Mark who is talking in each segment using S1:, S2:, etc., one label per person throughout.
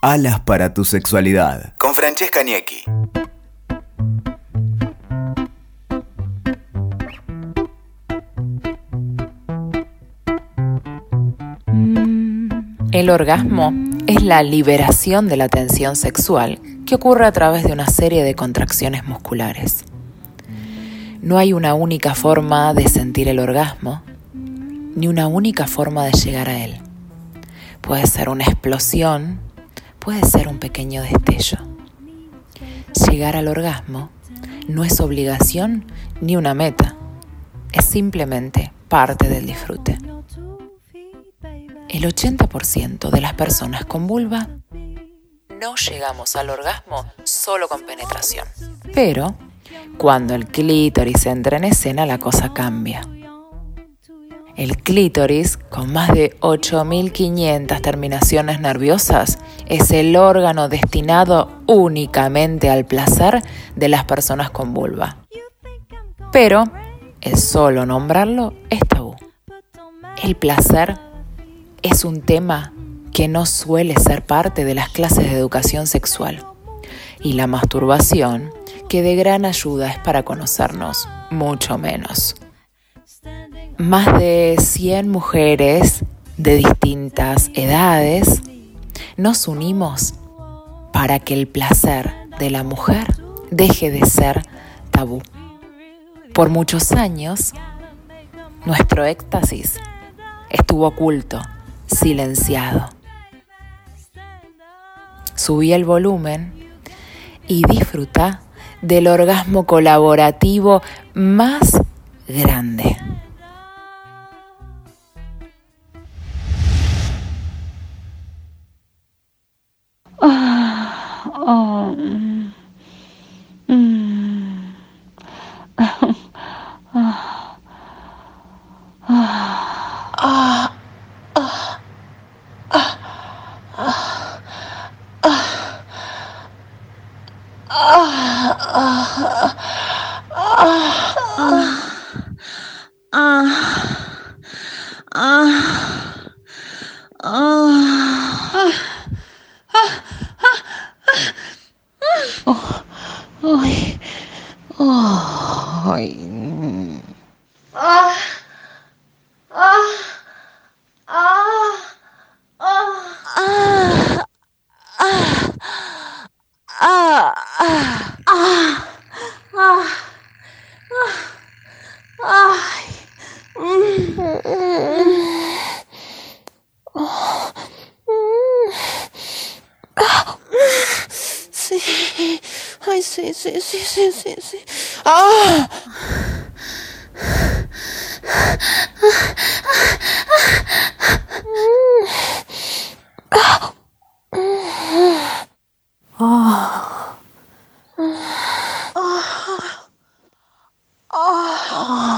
S1: Alas para tu sexualidad. Con Francesca Niecki.
S2: El orgasmo es la liberación de la tensión sexual que ocurre a través de una serie de contracciones musculares. No hay una única forma de sentir el orgasmo, ni una única forma de llegar a él. Puede ser una explosión, puede ser un pequeño destello. Llegar al orgasmo no es obligación ni una meta, es simplemente parte del disfrute. El 80% de las personas con vulva no llegamos al orgasmo solo con penetración. Pero cuando el clítoris entra en escena la cosa cambia. El clítoris, con más de 8.500 terminaciones nerviosas, es el órgano destinado únicamente al placer de las personas con vulva. Pero el solo nombrarlo es tabú. El placer es un tema que no suele ser parte de las clases de educación sexual. Y la masturbación, que de gran ayuda es para conocernos mucho menos. Más de 100 mujeres de distintas edades nos unimos para que el placer de la mujer deje de ser tabú. Por muchos años, nuestro éxtasis estuvo oculto silenciado. Subí el volumen y disfruta del orgasmo colaborativo más grande.
S3: 哦嗯嗯 啊啊啊啊啊啊啊啊啊啊啊啊谁谁谁谁谁谁谁谁啊！啊。啊。啊！啊。啊！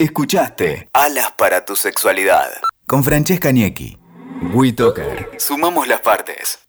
S1: Escuchaste Alas para tu sexualidad con Francesca Niecki. WeToker. Sumamos las partes.